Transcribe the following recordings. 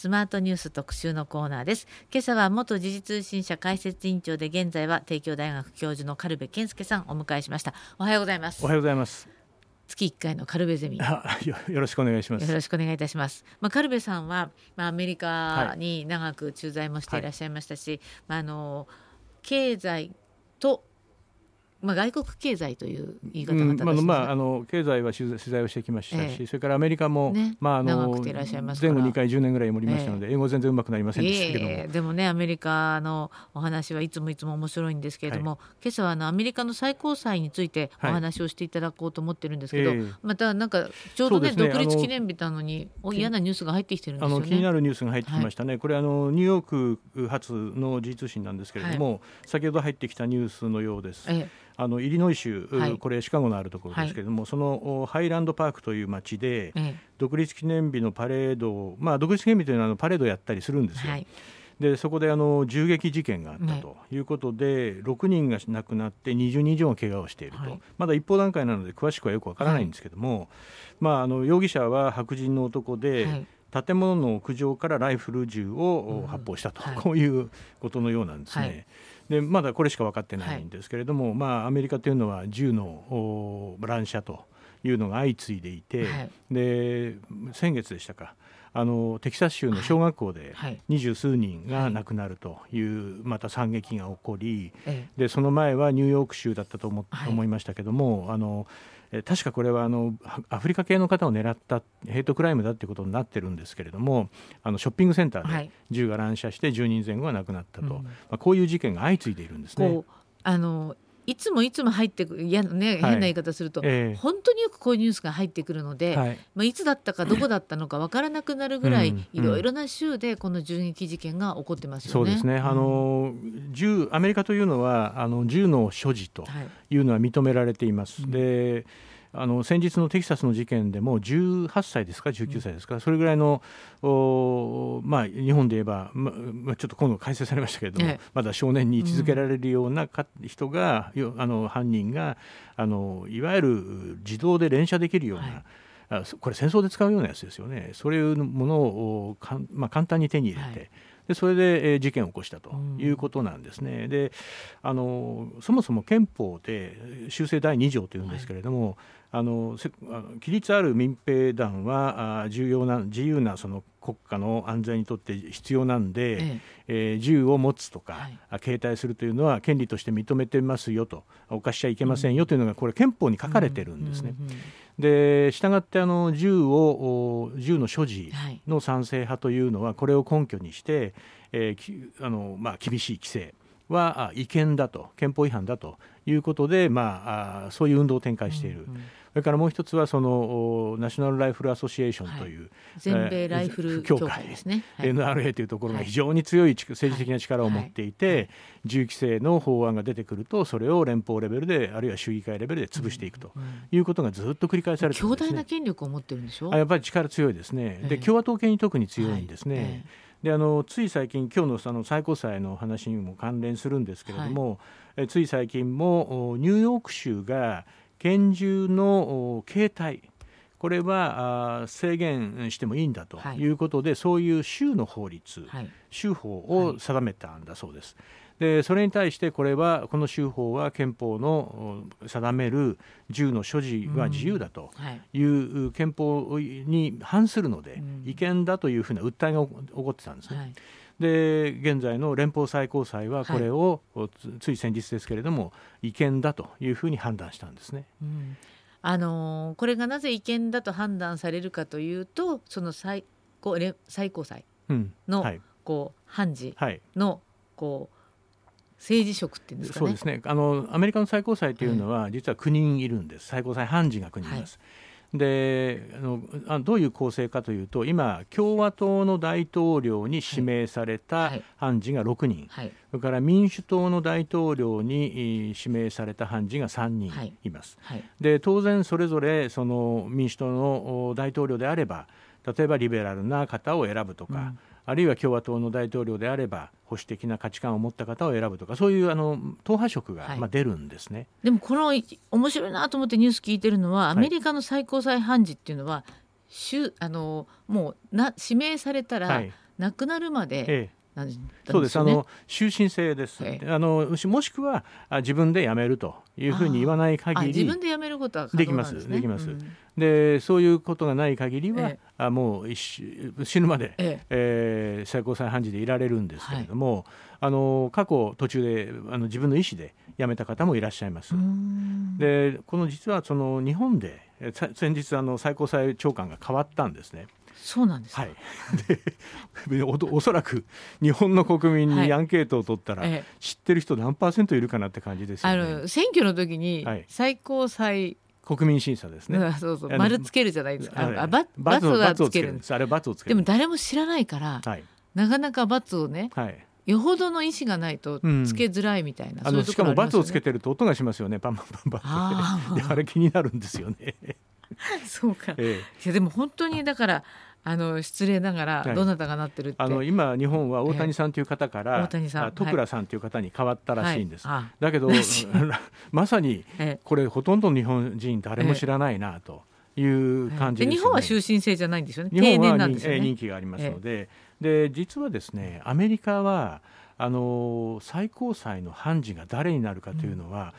スマートニュース特集のコーナーです。今朝は元時事通信社解説委員長で現在は帝京大学教授の軽部健介さんをお迎えしました。おはようございます。おはようございます月1回のカルベゼミ。よろしくお願いします。よろしくお願いいたします。まあカルベさんはまあアメリカに長く駐在もしていらっしゃいましたし、はい、まああの経済とまあ、外国経済という言い方が、うん、まあ、まあ、あの経済は取材をしてきましたし、ええ、それからアメリカも、ね、まあ、あの前後2回10年ぐらいおりましたので、え、英語全然うまくなりませんでしたけども、でもねアメリカのお話はいつもいつも面白いんですけれども、はい、今朝はあのアメリカの最高裁についてお話をしていただこうと思ってるんですけど、はい、またなんかちょうどね、ね、独立記念日なのに嫌なニュースが入ってきてるんですよ、ね、あの気になるニュースが入ってきましたね、はい、これあのニューヨーク発の時通信なんですけれども、先ほど入ってきたニュースのようです。ええあのイリノイ州、はい、これシカゴのあるところですけれども、はい、そのハイランドパークという町で、独立記念日のパレードを、まあ、独立記念日というのはパレードをやったりするんですよ。はい。でそこであの銃撃事件があったということで、ね、6人が亡くなって20人以上が怪我をしていると、はい、まだ一方段階なので詳しくはよくわからないんですけども、はい、まあ、あの容疑者は白人の男で、はい。建物の屋上からライフル銃を発砲したと、うんはい、こういうことのようなんですね。はい、でまだこれしか分かってないんですけれども、はい、まあ、アメリカというのは銃の乱射というのが相次いでいて、で先月でしたか。あのテキサス州の小学校で二十数人が亡くなるというまた惨劇が起こり、でその前はニューヨーク州だったと思,、思いましたけどもあの確かこれはあのアフリカ系の方を狙ったヘイトクライムだということになってるんですけれどもあのショッピングセンターで銃が乱射して10人前後が亡くなったと、はい、まあ、こういう事件が相次いでいるんですね。あのいつもいつも入ってくるいや、ね、変な言い方すると、本当によくこういうニュースが入ってくるので、はい。まあ、いつだったかどこだったのか分からなくなるぐらい、いろいろな州でこの銃撃事件が起こってますよね。そうですね。あの銃アメリカというのはあの銃の所持とい。うのは認められています。はい、であの先日のテキサスの事件でも18歳ですか19歳ですか、それぐらいのお、まあ、日本で言えば、ままあ、ちょっと今度改正されましたけれども、まだ少年に位置づけられるようなか、人があの犯人があのいわゆる自動で連射できるような、はい。これ戦争で使うようなやつですよね。そういうものをか、まあ、簡単に手に入れて、はい、でそれで、えー、事件を起こしたということなんですね。であのそもそも憲法で修正第2条というんですけれども、はいあの規律ある民兵団は重要な自由なその国家の安全にとって必要なんで、ええ。えー、銃を持つとか、はい、携帯するというのは権利として認めてますよと犯しちゃいけませんよというのがこれ憲法に書かれてるんですね。でしたがってあの銃を銃の所持の賛成派というのはこれを根拠にして、えーあのまあ、厳しい規制は違憲だと憲法違反だということで、まあ、そういう運動を展開している。うんうんそれからもう一つはそのナショナルライフルアソシエーションという、はい、全米ライフル協会ですね、はい、NRA というところが非常に強い政治的な力を持っていて、銃規制の法案が出てくるとそれを連邦レベルであるいは州議会レベルで潰していくということがずっと繰り返されてるんです、ね、強大な権力を持ってるんでしょ？あやっぱり力強いですね、で共和党系に特に強いんですね。であのつい最近、今日のその最高裁の話にも関連するんですけれども、はい、えつい最近もニューヨーク州が拳銃の形態これは制限してもいいんだとい。うことで、はい、そういう州の法律、はい、州法を定めたんだそうです。でそれに対してこれはこの州法は憲法の定める銃の所持は自由だとい。う憲法に反するので、違憲だというふうな訴えが起こってたんですね。はいで現在の連邦最高裁はこれを、はい、つい先日ですけれども違憲だというふうに判断したんですね。うん。あのー、これがなぜ違憲だと判断されるかというとその最高最高裁の、うん。はい、こう判事の、こう政治職っていうんですか、ね、そうですね。あのアメリカの最高裁というのは、実は9人いるんです。最高裁判事が9人います。はいであのあどういう構成かというと今共和党の大統領に指名された判事が6人、はい。はい、それから民主党の大統領に指名された判事が3人い。ます。はい、で当然それぞれその民主党の大統領であれば例えばリベラルな方を選ぶとか、うんあるいは共和党の大統領であれば保守的な価値観を持った方を選ぶとかそういうあの党派色が、まあ、出るんですね。でもこの面白いなと思ってニュース聞いてるのはアメリカの最高裁判事っていうのは、あのもうな指名されたら、はい、亡くなるまで、ええそうです、あの終身制です、ええ、あのもしくは自分で辞めるというふうに言わない限り自分で辞めることは、ね、できますできます、うん、でそういうことがない限りは、ええ、あもう死ぬまで、ええ。えー、最高裁判事でいられるんですけれども、はい、あの過去途中であの自分の意思で辞めた方もいらっしゃいます。でこの実はその日本で先日あの最高裁長官が変わったんですね。そうなんですはい、でおおそらく日本の国民にアンケートを取ったら、はい、知ってる人何パーセントいるかなって感じですよね。あの選挙の時に最高裁、国民審査ですね。そうそう。丸つけるじゃないですか。あバ罰がつけるんです。あれ罰をつける。でも誰も知らないから、はい、なかなか罰をね、はい、よほどの意思がないとつけづらいみたいな、しかも罰をつけてると音がしますよね。パンパンパンパンああれ気になるんですよね。そうか、ええ、いやでも本当にだからあの失礼ながらどなたがなってるあの今日本は大谷さんという方から、えー、徳倉さんという方に変わったらしいんです、はい、だけど まさにこれほとんど日本人誰も知らないなと。いう感じ、ね、日本は終身制じゃないんですよね。日本は人,、ね、人気がありますので、で実はですねアメリカはあの最高裁の判事が誰になるかというのは、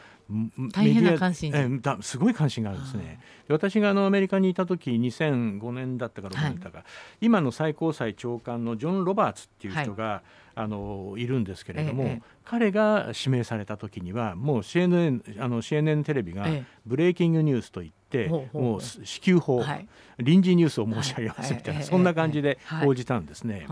大変な関心えだすごい関心があるんですね。私があのアメリカにいた時2005年だったか6年だったか、はい、今の最高裁長官のジョン・ロバーツっていう人が、はい、あのいるんですけれども、ええ、彼が指名された時にはもう CNN, あの CNN テレビがブレイキングニュースといって、え、もう支給法、はい、臨時ニュースを申し上げますみたいな、そんな感じで報じたんですね。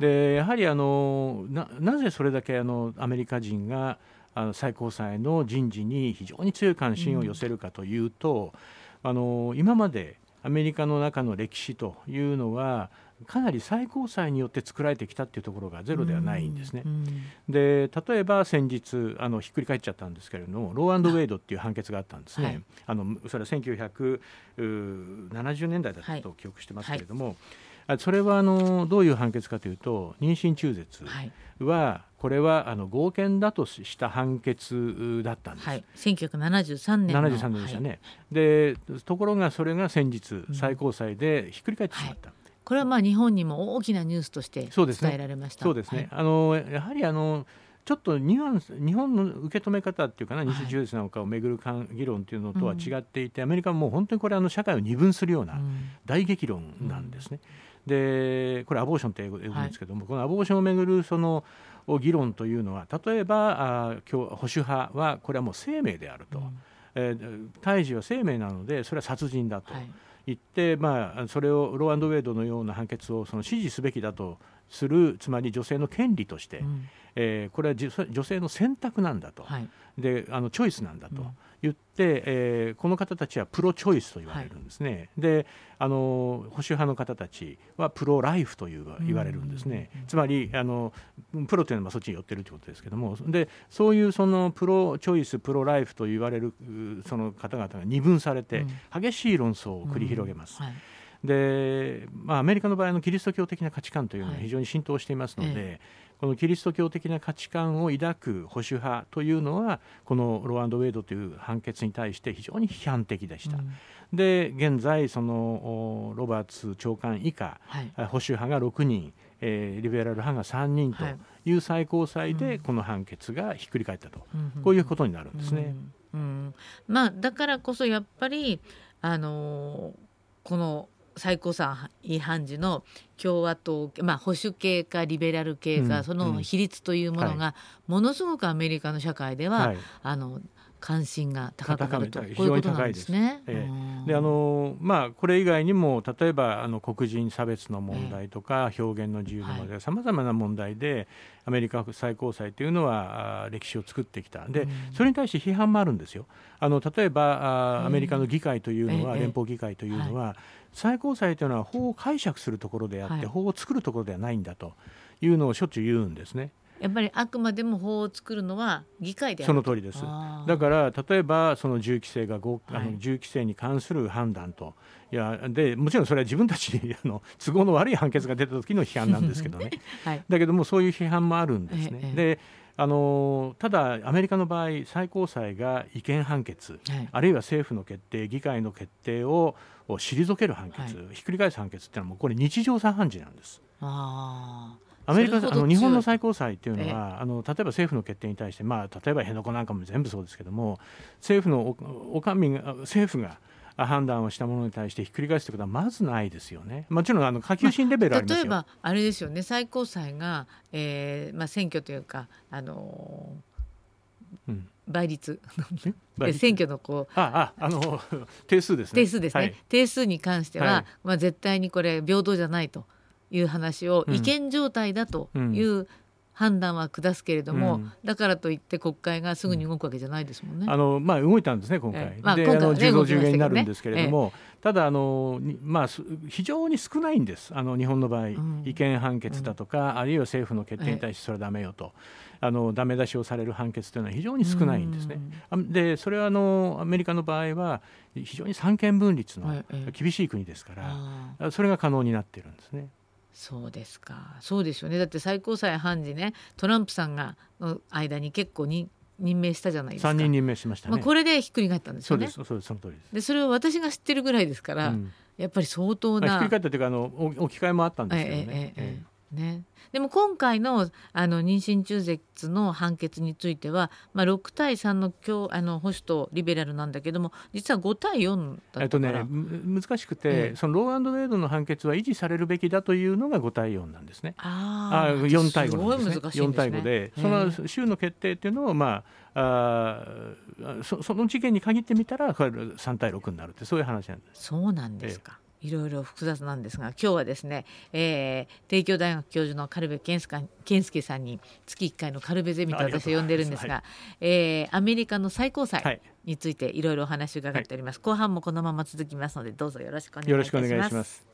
でやはりあのななぜそれだけあのアメリカ人があの最高裁の人事に非常に強い関心を寄せるかというと、うん、あの今までアメリカの中の歴史というのはかなり最高裁によって作られてきたっていうところがゼロではないんですね。うん、で例えば先日あのひっくり返っちゃったんですけれどもローアンドウェイドっていう判決があったんですね。はい、あのそれは1970年代だったと記憶してますけれども、はい、それはあのどういう判決かというと妊娠中絶は、これはあの合憲だとした判決だったんです。はい、1973年の73年でしたね、はい、でところがそれが先日最高裁でひっくり返ってしまった。うんはいこれはまあ日本にも大きなニュースとして伝えられました。そうですね。すねあのやはりあのちょっとニュアンス日本の受け止め方っていうかな西中絶なんかをめぐる議論というのとは違っていて、アメリカはもう本当にこれあの社会を二分するような大激論なんですね。でこれアボーションって英語で言うんですけども、このアボーションをめぐるその議論というのは例えばあ今日保守派はこれはもう生命であると、うん、えー、胎児は生命なのでそれは殺人だと。言って、まあ、それをローアンドウェイドのような判決をその支持すべきだとするつまり女性の権利として、うん、えー、これは女性の選択なんだと、はい、であのチョイスなんだと、言って、えー、この方たちはプロチョイスと言われるんですね、はい、であの保守派の方たちはプロライフという言われるんですね、つまりあのプロというのはそっちに寄ってるということですけども。でそういうそのプロチョイスプロライフと言われるその方々が二分されて、激しい論争を繰り広げます。はいでまあ、アメリカの場合のキリスト教的な価値観というのは非常に浸透していますので、はいこのキリスト教的な価値観を抱く保守派というのはこのローアンド・ウェイドという判決に対して非常に批判的でした。うん、で現在そのロバーツ長官以下、はい、保守派が6人、えー、リベラル派が3人とい。う最高裁でこの判決がひっくり返ったと、うん、こういうことになるんですね。うん、うん、まあ、だからこそやっぱりあのー、この最高裁違反時の共和党、まあ、保守系かリベラル系か、うん、その比率というものが、ものすごくアメリカの社会では、はい、あの関心が高くなると。こういうことなんですね。ええ、であのまあこれ以外にも例えばあの黒人差別の問題とか、え、表現の自由の問題さまざまな問題でアメリカ最高裁というのは歴史を作ってきた。で、うん、それに対して批判もあるんですよ。あの例えばあアメリカの議会というのは、連邦議会というのは、最高裁というのは法を解釈するところであって、法を作るところではないんだというのをしょっちゅう言うんですね。やっぱりあくまでも法を作るのは議会でその通りです。だから例えばその銃規制が、はい、あの銃規制に関する判断と。いやでもちろんそれは自分たちに あの都合の悪い判決が出た時の批判なんですけどね、はい、だけどもそういう批判もあるんですね。ええ、であのただ、アメリカの場合、最高裁が違憲判決、はい、あるいは政府の決定、議会の決定を退ける判決、はい、ひっくり返す判決っていうのは、もうこれ、日常茶飯事なんです。あアメリカあの日本の最高裁っていうのは、あの例えば政府の決定に対して、まあ、例えば辺野古なんかも全部そうですけども政府のおおかみが政府が判断をしたものに対してひっくり返すということはまずないですよね。もちろんあの下級審レベルまあ、例えばあれですよね。最高裁が、えーまあ、選挙というかあのー、うん。倍率？選挙のこうあああの 定数ですね。定数ですね、はい、定数に関しては、はい、まあ、絶対にこれ平等じゃないという話を、違憲状態だという判断は下すけれども、うん、だからといって国会がすぐに動くわけじゃないですもんね。あのまあ動いたんですね今回。えまあ、で、あの10増10減になるんですけれども、え、ただあのまあ非常に少ないんです。あの日本の場合、うん、違憲判決だとか、うん、あるいは政府の決定に対してそれはダメよと。あのダメ出しをされる判決というのは非常に少ないんですね。でそれはあのアメリカの場合は非常に三権分立の厳しい国ですから、それが可能になっているんですね。そうですか。そうですよね。だって最高裁判事ねトランプさんがの間に結構に任命したじゃないですか。3人任命しました、ね、まあ、これでひっくり返ったんですよね。そうです。その通りです。でそれを私が知ってるぐらいですから、うん、やっぱり相当な、ひっくり返ったというかあの置き換えもあったんですけどね、えええ。ええね、でも今回のあの妊娠中絶の判決については、まあ、6対3のあの保守とリベラルなんだけども実は5対4だったから、えっとね、難しくて、ええ、そのローアンドレードの判決は維持されるべきだというのが5対4なんですね。ああ4対5なんですね。すね4対5でその州の決定っていうのを、まあ、あそその事件に限ってみたら3対6になるってそういう話なんです。そうなんですか。えいろいろ複雑なんですが今日はですね、えー、帝京大学教授の軽部健介さんに月1回の軽部ゼミと私は呼んでるんですが、はい、えー、アメリカの最高裁についていろいろお話を伺っております、はい、後半もこのまま続きますのでどうぞよろしくお願いします。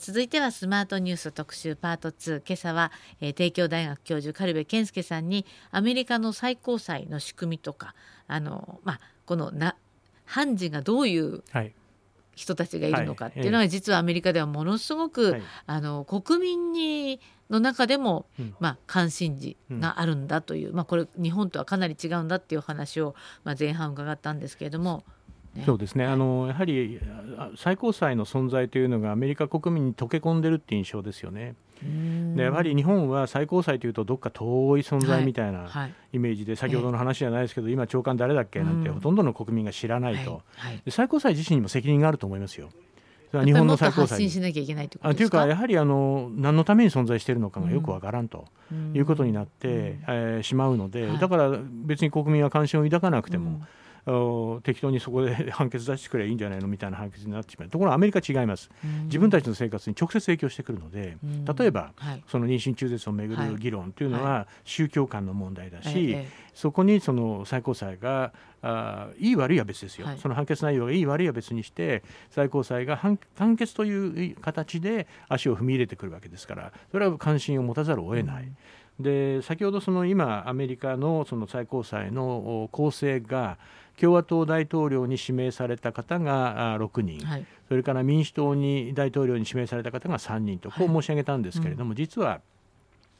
続いてはスマートニュース特集パート2今朝は、えー、帝京大学教授軽部健介さんにアメリカの最高裁の仕組みとかあの、まあ、このな判事がどういう、はい人たちがいるのかっていうのは、実はアメリカではものすごく、はい、あの国民にの中でも、うん、まあ、関心事があるんだという、うん、まあ、これ日本とはかなり違うんだっていう話を、まあ、前半伺ったんですけれども。ね、そうですねあのやはり最高裁の存在というのがアメリカ国民に溶け込んでるっていう印象ですよね。でやはり日本は最高裁というとどっか遠い存在みたいなイメージで、先ほどの話じゃないですけど、今長官誰だっけなんてほとんどの国民が知らないと、で最高裁自身にも責任があると思いますよ。日本の最高裁しなきゃいけないというかやはりあの何のために存在しているのかがよくわからんということになって、うん、えー、しまうので、だから別に国民は関心を抱かなくても、適当にそこで 判決出してくればいいんじゃないのみたいな判決になってしまう。ところがアメリカ違います、自分たちの生活に直接影響してくるので、例えば、はい、その妊娠中絶をめぐる議論というのは宗教観の問題だし、はい、そこにその最高裁があいい悪いは別ですよ、はい、その判決内容がいい悪いは別にして最高裁が判決という形で足を踏み入れてくるわけですからそれは関心を持たざるを得ない。うん。で先ほどその今アメリカのその最高裁の構成が共和党大統領に指名された方が6人、はい、それから民主党に大統領に指名された方が3人とこう申し上げたんですけれども、はいうん、実は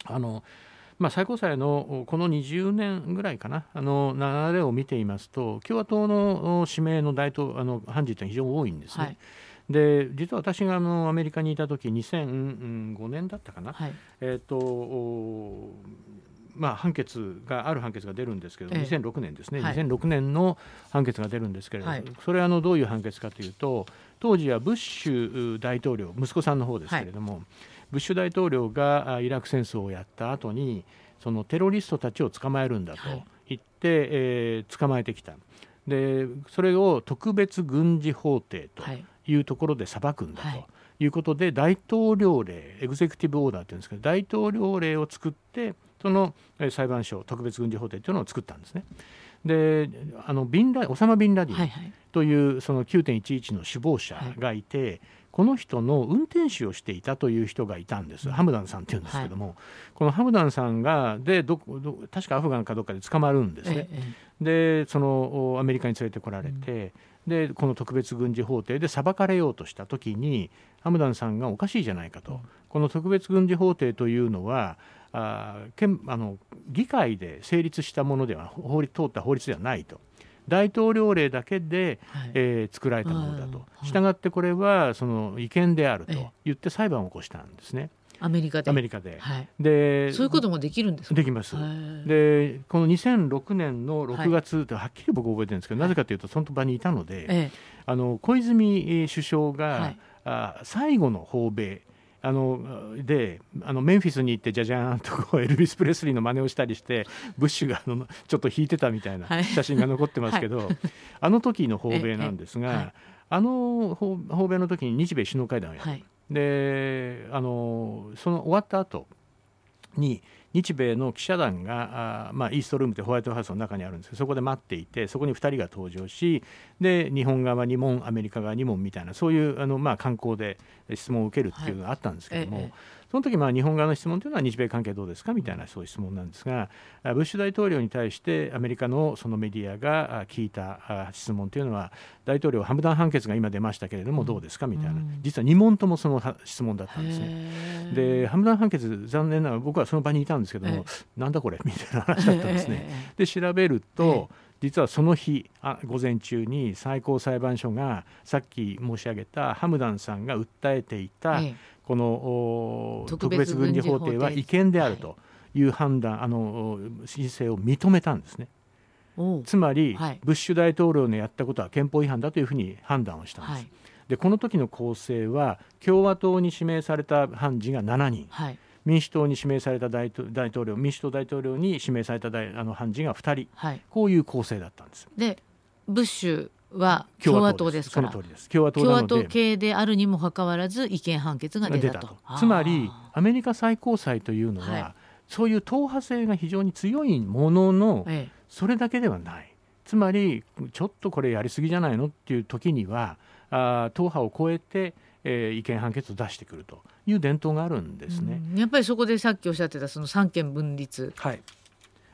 あの、まあ、最高裁のこの20年ぐらいかなあの流れを見ていますと共和党の指名の大統あの判事というのは非常に多いんですね。はい。で実は私があのアメリカにいた時2005年だったかな、はい、えーとまあ、判決がある判決が出るんですけど、ええ、2006年ですね、はい、2006年の判決が出るんですけれども、はい、それはあのどういう判決かというと当時はブッシュ大統領息子さんの方ですけれども、はい、ブッシュ大統領がイラク戦争をやった後にそのテロリストたちを捕まえるんだと言って、えー、捕まえてきた。でそれを特別軍事法廷とい。うところで裁くんだと。い。うことで大統領令エグゼクティブオーダーというんですけど大統領令を作ってその裁判所特別軍事法廷というのを作ったんですね。であのビンラオサマ・ビンラディンというその9.11の首謀者がいて、はい、この人の運転手をしていたという人がいたんです、ハムダンさんっていうんですけども、はい、このハムダンさんがでどど確かアフガンかどっかで捕まるんですね。ええ、でそのアメリカに連れてこられて、うん、でこの特別軍事法廷で裁かれようとした時にハムダンさんがおかしいじゃないかと、うん、この特別軍事法廷というのはああの議会で成立したものでは法律通った法律ではないと。大統領令だけで、はい、えー、作られたものだと、したがってこれはその違憲であると言って裁判を起こしたんですね。アメリカで。アメリカで,、はい、でそういうこともできるんですできます。でこの2006年の6月ってはっきり僕覚えてるんですけど、はい、なぜかというとその場にいたので、ええ、あの小泉首相が、はい、あ最後の訪米あのであのメンフィスに行ってじゃじゃーんとこうエルビス・プレスリーの真似をしたりしてブッシュがあのちょっと引いてたみたいな写真が残ってますけど、はい、あの時の訪米なんですが、はい、あの訪米の時に日米首脳会談をやる、はい、であのその終わった後に日米の記者団があ、まあ、イーストルームってホワイトハウスの中にあるんですけどそこで待っていてそこに2人が登場しで日本側にもアメリカ側にもみたいなそういうあの、まあ、観光で質問を受けるっていうのがあったんですけども、はいええ。その時まあ日本側の質問というのは日米関係どうですかみたいなそういう質問なんですがブッシュ大統領に対してアメリカのそのメディアが聞いた質問というのは大統領ハムダン判決が今出ましたけれどもどうですかみたいな。実は2問ともその質問だったんですね。でハムダン判決残念ながら僕はその場にいたんですけどもなんだこれみたいな話だったんですね。で調べると実はその日あ午前中に最高裁判所がさっき申し上げたハムダンさんが訴えていたこの特別軍事法廷は違憲であるという判断、あの申請を認めたんですね。つまり、はい、ブッシュ大統領のやったことは憲法違反だというふうに判断をしたんです。はい、でこの時の構成は共和党に指名された判事が7人、はい、民主党に指名された大統領民主党大統領に指名された大あの判事が2人、こういう構成だったんです。でブッシュは共和党です。から。共和党系であるにもかかわらず違憲判決が出たと。つまりアメリカ最高裁というのは、はい、そういう党派性が非常に強いものの、ええ、それだけではない。つまりちょっとこれやりすぎじゃないのっていう時にはあ党派を超えてえー、違憲判決を出してくるという伝統があるんですね。やっぱりそこでさっきおっしゃってたその三権分立、はい、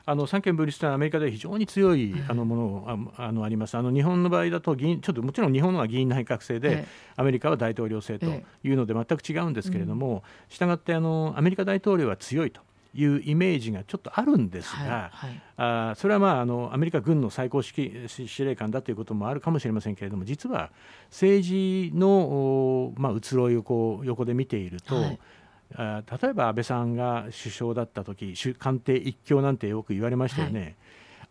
あの三権分立というのはアメリカで非常に強いあのものあのあります。あの日本の場合だと議員ちょっともちろん日本のは議員内閣制で、アメリカは大統領制というので全く違うんですけれども、したがってあのアメリカ大統領は強いと。いうイメージがちょっとあるんですが、はいはい、あそれはまああのアメリカ軍の最高指揮司令官だということもあるかもしれませんけれども実は政治の、まあ、移ろいをこう横で見ていると、はいあ例えば安倍さんが首相だった時官邸一強なんてよく言われましたよね、はい、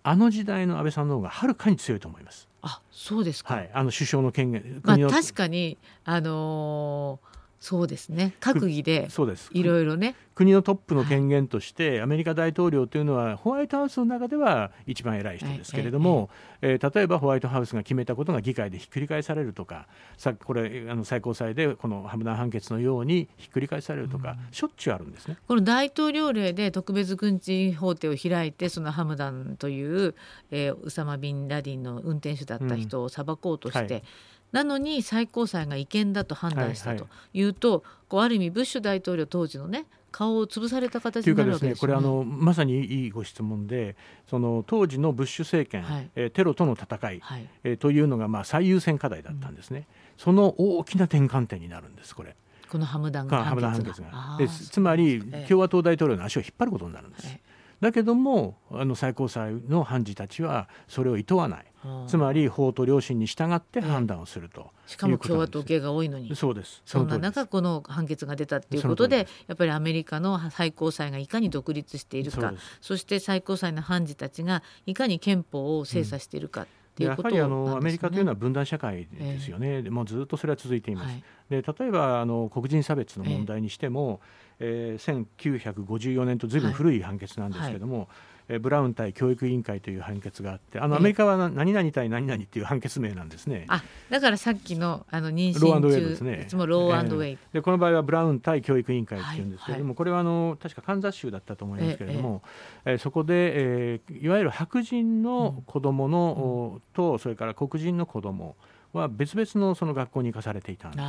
あの時代の安倍さんの方がはるかに強いと思います。あそうですか、はい、あの首相の権限、まあ、確かに、あのーそうですね。閣議でいろいろね。国のトップの権限として、アメリカ大統領というのはホワイトハウスの中では一番偉い人ですけれども、ええ例えばホワイトハウスが決めたことが議会でひっくり返されるとかさこれあの最高裁でこのハムダン判決のようにひっくり返されるとか、しょっちゅうあるんですね。この大統領令で特別軍事法廷を開いてそのハムダンという、えー、ウサマ・ビンラディンの運転手だった人を裁こうとして、うん。はいなのに最高裁が違憲だと判断したというと、はい。はい、こうある意味ブッシュ大統領当時のね顔を潰された形になるわけです、ね、これあのまさにいいご質問でその当時のブッシュ政権、はい、えテロとの戦い、はい、えというのがまあ最優先課題だったんですね、うん、その大きな転換点になるんですこれ。このハムダン判決が。でつまり共和党大統領の足を引っ張ることになるんです。ええだけどもあの最高裁の判事たちはそれを厭わない、つまり法と良心に従って判断をすると、しかも共和党系が多いのに。そうです。そんな中この判決が出たっていうことでやっぱりアメリカの最高裁がいかに独立しているか。そして最高裁の判事たちがいかに憲法を精査しているか、うんやはりあの、アメリカというのは分断社会ですよね、えー、もうずっとそれは続いています。はい、で例えばあの黒人差別の問題にしても、えー、えー、1954年とずいぶん古い判決なんですけれども、はい。えブラウン対教育委員会という判決があってあのアメリカは何々対何々っていう判決名なんですね。あだからさっきのあの妊娠中ローアンドウェイですね。いつもローアンドウェイ、えー、でこの場合はブラウン対教育委員会っていうんですけれども、はい、これはあの確かカンザス州だったと思いますけれども、えー、えー、そこで、えー、いわゆる白人の子供の、うん、とそれから黒人の子供は別々のその学校に行かされていたんですね。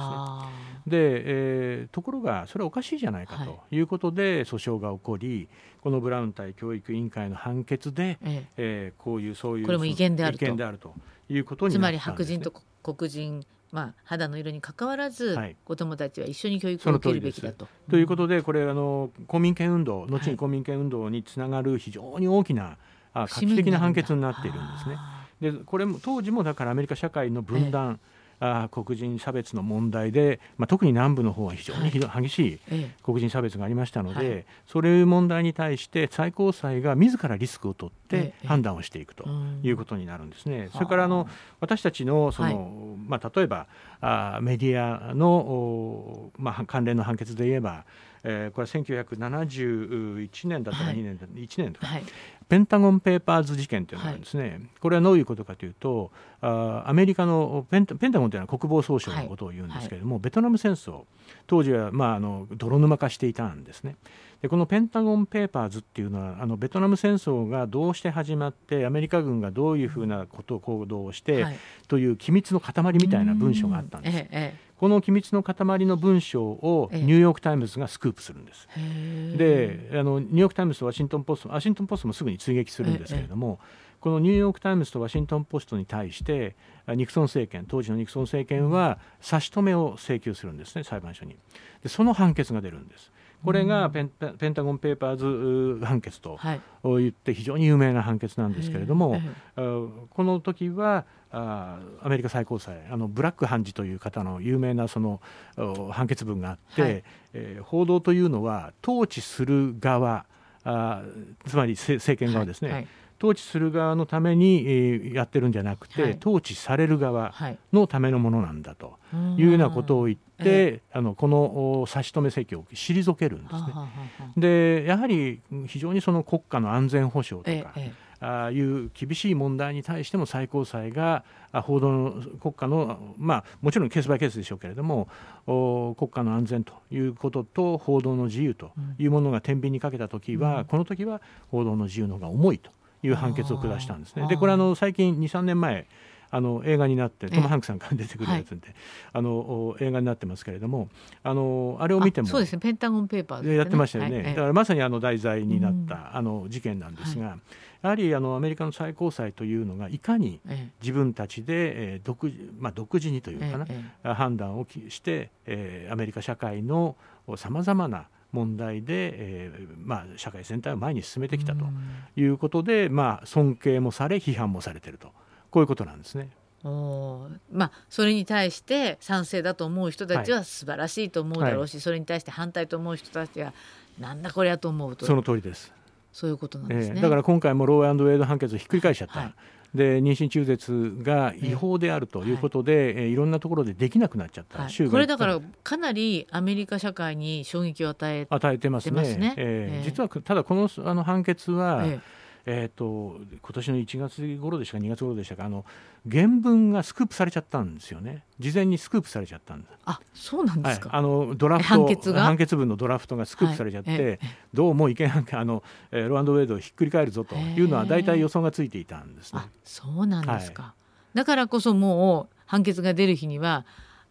で、えー、ところがそれはおかしいじゃないかとい。うことで訴訟が起こり、このブラウン対教育委員会の判決で、ええ。えー、こういうそういうこれも違憲であると。であるということにつまり白人と黒人まあ、肌の色にかかわらず、はい、子どもたちは一緒に教育を受けるべきだと。ということでこれあの公民権運動後に公民権運動につながる非常に大きな、はい、画期的な判決になっているんですね。でこれも当時もだからアメリカ社会の分断、ええ。あ黒人差別の問題で、まあ、特に南部の方は非常に激しい黒人差別がありましたので、はい、そういう問題に対して最高裁が自らリスクを取って判断をしていくということになるんですね。それからあの私たちのその、はい、まあ、例えばあメディアの、まあ、関連の判決で言えばえー、これは1971年だったか2年だ、はい、1年とか、はい、ペンタゴン・ペーパーズ事件というのがあるんですね、はい、これはどういうことかというとあアメリカのペンタペンタゴンというのは国防総省のことを言うんですけれども、ベトナム戦争当時は、まあ、あの泥沼化していたんですね。でこのペンタゴン・ペーパーズっていうのはあのベトナム戦争がどうして始まってアメリカ軍がどういうふうなことを行動をして、という機密の塊みたいな文書があったんです。ええこの機密の塊の文章をニューヨーク・タイムズがスクープするんです。であのニューヨーク・タイムズとワシントン・ポストワシントン・ポストもすぐに追撃するんですけれどもこのニューヨーク・タイムズとワシントン・ポストに対してニクソン政権当時のニクソン政権は差し止めを請求するんですね裁判所に。でその判決が出るんですこれがペンペンタゴン・ペーパーズ判決と言って非常に有名な判決なんですけれども、この時はあアメリカ最高裁あのブラック判事という方の有名なその判決文があって、はい、えー、報道というのは統治する側あつまり政権側ですね、はい。はい統治する側のために、えー、やってるんじゃなくて、はい、統治される側のためのものなんだというようなことを言って、あのこの差し止め請求を退けるんですね。でやはり非常にその国家の安全保障とか、ええあいう厳しい問題に対しても最高裁が報道の国家の、まあ、もちろんケースバイケースでしょうけれども国家の安全ということと報道の自由というものが天秤にかけた時は、うん、この時は報道の自由の方が重いという判決を下したんですね。でこれあの最近23年前あの映画になってトム・ハンクさんから出てくるやつで、はい、あの映画になってますけれどもあのあれを見てもそうですね。ペンタゴンペーパーで、ね、やってましたよね、はい、だからまさにあの題材になった、うん、あの事件なんですが、はい、やはりあのアメリカの最高裁というのがいかに自分たちで、えー独まあ、独自にというかな、え判断をして、えー、アメリカ社会のさまざまな問題で、えーまあ、社会全体を前に進めてきたということで、まあ、尊敬もされ批判もされていると。こういうことなんですね。おまあ、それに対して賛成だと思う人たちは素晴らしいと思うだろうし、はい、それに対して反対と思う人たちはなんだこれやと思うと。その通りです。そういうことなんですね、えー、だから今回もローアンドウェイド判決をひっくり返しちゃった、はいで妊娠中絶が違法であるということで、えー、いろんなところでできなくなっちゃった、はい、これだからかなりアメリカ社会に衝撃を与え与えてますね。すねえー、えー、実はただこのあの判決は、えーえーと、今年の1月頃でしたか2月頃でしたかあの原文がスクープされちゃったんですよね。事前にスクープされちゃったんですあそうなんですか、はい、あのドラフト判決判決文のドラフトがスクープされちゃって、はい、どうも意見あの、えー、ロアンドウェイドをひっくり返るぞというのは大体予想がついていたんですね。そうなんですか、はい、だからこそもう判決が出る日には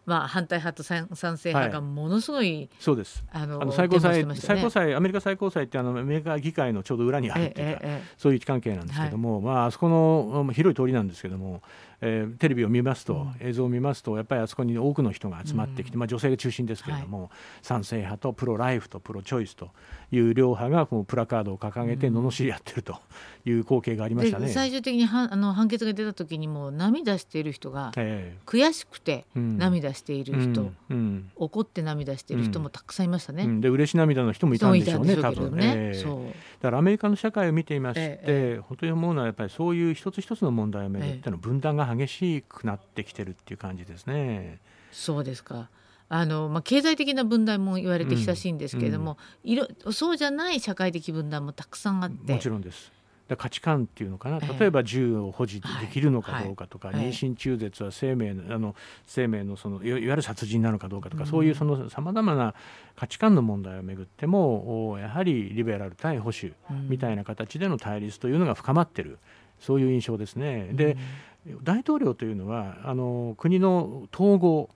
まあ、反対派と賛成派がものすごい、はい、そうです。あの最高裁、ね、最高裁アメリカ最高裁ってあのアメリカ議会のちょうど裏に入っていた、ええ、そういう位置関係なんですけども、はい、まあ、あそこの広い通りなんですけどもえー、テレビを見ますと、映像を見ますとやっぱりあそこに多くの人が集まってきて、まあ、女性が中心ですけれども、はい、賛成派とプロライフとプロチョイスという両派がこうプラカードを掲げて罵り合ってるという光景がありましたね。最終的にはあの判決が出た時にも涙している人が、えー、悔しくて涙している人、うん。うん、怒って涙している人もたくさんいましたね。うん、で嬉し涙の人もいたんでしょうね多分ね、えー、だからアメリカの社会を見ていまして、えー、本当に思うのはやっぱりそういう一つ一つの問題をめぐっての分断が激しくなってきてるっていう感じですね。そうですか。あのまあ、経済的な分断も言われて久しいんですけれども、うん。うん、いろそうじゃない社会的分断もたくさんあって。もちろんです。価値観っていうのかな。例えば銃を保持できるのかどうかとか、妊娠中絶は生命あの生命のそのいわゆる殺人なのかどうかとか、そういうそのさまざまな価値観の問題をめぐってもやはりリベラル対保守みたいな形での対立というのが深まってる。そういう印象ですね。で大統領というのはあの国の統合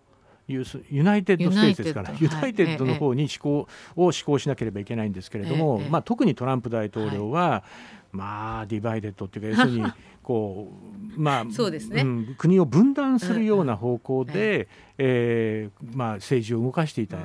United States ですから United の方に思考を施行しなければいけないんですけれども、まあ、特にトランプ大統領はまあ divided っていうか要するに こうまあそうですね、うん、国を分断するような方向で、えー、まあ、政治を動かしていた。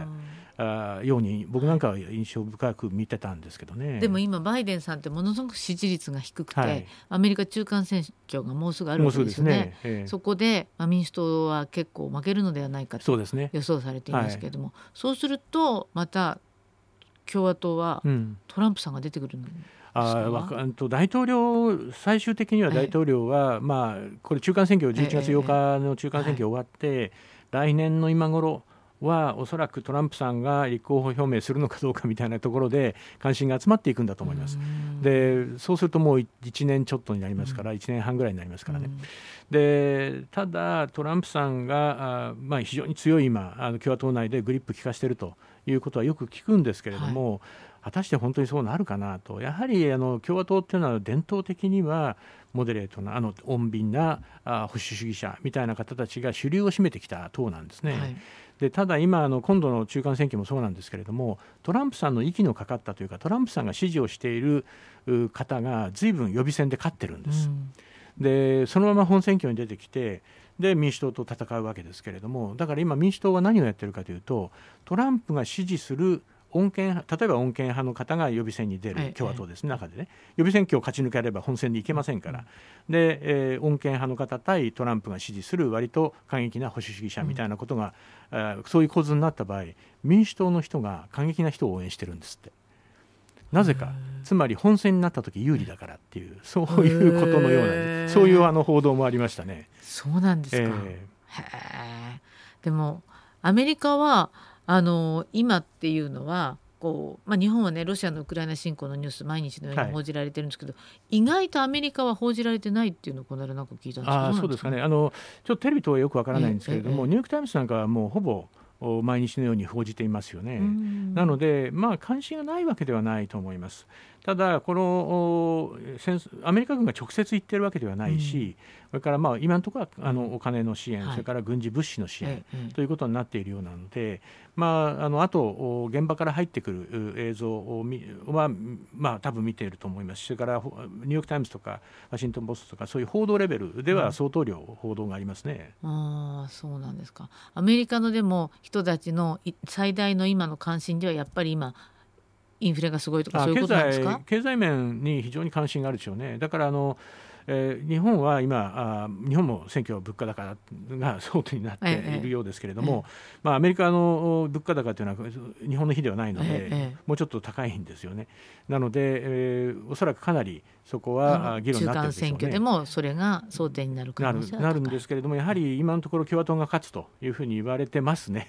あように僕なんかは印象深く見てたんですけどね。でも今バイデンさんってものすごく支持率が低くて、はい、アメリカ中間選挙がもうすぐあるわけですよね、ね。ええ、そこで、まあ、民主党は結構負けるのではないかと予想されていますけれどもそう、ねはい、そうするとまた共和党はトランプさんが出てくるの、うんあと大統領最終的には大統領は、まあ、これ中間選挙11月8日の中間選挙終わって、来年の今頃はおそらくトランプさんが立候補表明するのかどうかみたいなところで関心が集まっていくんだと思います。でそうするともう1年ちょっとになりますから、1年半ぐらいになりますからね。でただトランプさんがあ、まあ、非常に強い今あの共和党内でグリップ効かしているということはよく聞くんですけれども、はい、果たして本当にそうなるかなとやはりあの共和党っていうのは伝統的にはモデレートなあの穏便なあ保守主義者みたいな方たちが主流を占めてきた党なんですね。はいでただ今あの今度の中間選挙もそうなんですけれどもトランプさんの息のかかったというかトランプさんが支持をしている方がずいぶん予備選で勝ってるんです。うん、でそのまま本選挙に出てきてで民主党と戦うわけですけれどもだから今民主党は何をやってるかというとトランプが支持する穏健例えば穏健派の方が予備選に出る共和党ですね、中でね。予備選挙を勝ち抜ければ本選に行けませんから、で、えー、穏健派の方対トランプが支持する割と過激な保守主義者みたいなことが、うん、そういう構図になった場合民主党の人が過激な人を応援してるんですって。なぜか。つまり本選になった時有利だからっていうそういうことのようなそういうあの報道もありましたね。そうなんですか、えー、でもアメリカはあの今っていうのはこう、まあ、日本はねロシアのウクライナ侵攻のニュース毎日のように報じられてるんですけど、はい、意外とアメリカは報じられてないっていうのをこの間なんか聞いたんですけどあそうですかねあのちょっとテレビとはよくわからないんですけれども、ニューヨーク・タイムズなんかはもうほぼ毎日のように報じていますよね。なので、まあ、関心がないわけではないと思います。ただ、このアメリカ軍が直接言ってるわけではないし、うん、それからまあ今のところはあのお金の支援、はい、それから軍事物資の支援、ということになっているようなので、まあ、あのあと現場から入ってくる映像をは、まあ、多分見ていると思います。それからニューヨーク・タイムズとかワシントン・ポストとかそういう報道レベルでは相当量報道がありますね。うん、あそうなんですか。アメリカのでも人たちの最大の今の関心ではやっぱり今インフレがすごいとかそういうことですか？経済面に非常に関心があるでしょうね。だからあのえー、日本は今あ日本も選挙物価高が争点になっているようですけれども、ええ。まあ、アメリカの物価高というのは日本の比ではないので、え、もうちょっと高いんですよね。なので、えー、おそらくかなりそこは議論になってるでしょう、ね、選挙でもそれが争点になる可能性なるんですけれどもやはり今のところ共和党が勝つというふうに言われてますね。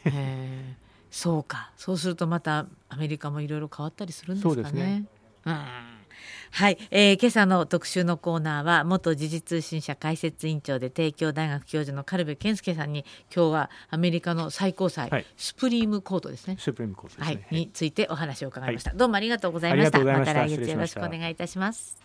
そうか。そうするとまたアメリカもいろいろ変わったりするんですかね。はい、えー、今朝の特集のコーナーは元時事通信社解説委員長で帝京大学教授の軽部健介さんに今日はアメリカの最高裁、はい、スプリームコートですね。スプリームコート、ね、はい、についてお話を伺いました、はい、どうもありがとうございました。また。来月よろしくお願いいたします